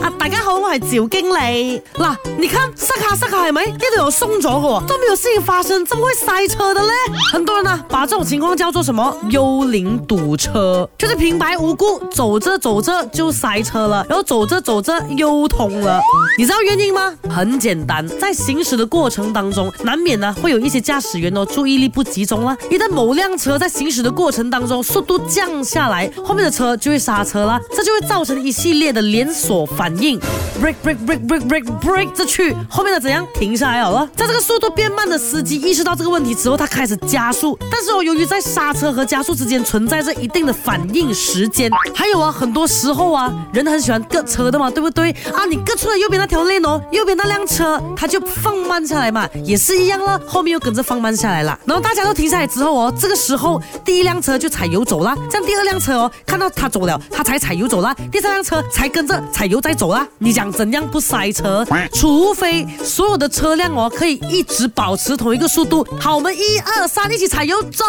啊，大家好，我系赵经理。嗱，你看塞下塞下系咪？呢度又松咗嘅，都没有事情发生，怎么会塞车的呢？很多人啊，把这种情况叫做什么“幽灵堵车”，就是平白无故走着走着就塞车了，然后走着走着又通了。你知道原因吗？很简单，在行驶的过程当中，难免呢会有一些驾驶员呢注意力不集中啦。一旦某辆车在行驶的过程当中速度降下来，后面的车就会刹车啦，这就会造成一系列的连锁。反应，break break break break break break 这去，后面的怎样停下来好了？在这个速度变慢的司机意识到这个问题之后，他开始加速。但是哦，由于在刹车和加速之间存在着一定的反应时间，还有啊，很多时候啊，人很喜欢跟车的嘛，对不对？啊，你跟出了右边那条链哦，右边那辆车它就放慢下来嘛，也是一样了，后面又跟着放慢下来了。然后大家都停下来之后哦，这个时候第一辆车就踩油走了，这样第二辆车哦，看到他走了，他才踩油走了，第三辆车才跟着踩油在。走啦！你讲怎样不塞车？除非所有的车辆哦可以一直保持同一个速度。好，我们一二三，一起踩油走，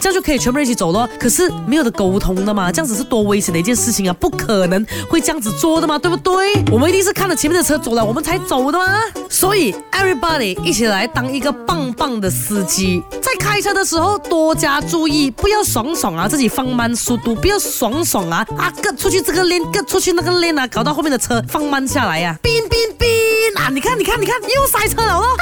这样就可以全部一起走了。可是没有的沟通的嘛，这样子是多危险的一件事情啊！不可能会这样子做的嘛，对不对？我们一定是看着前面的车走了，我们才走的嘛。所以 everybody 一起来当一个棒棒的司机，在开车的时候多加注意，不要爽爽啊！自己放慢速度，不要爽爽啊！啊各出去这个链，各出去那个链啊！搞到后面的车放慢下来呀！Bin bin bin 啊！你看，你看，你看，又塞车了咯！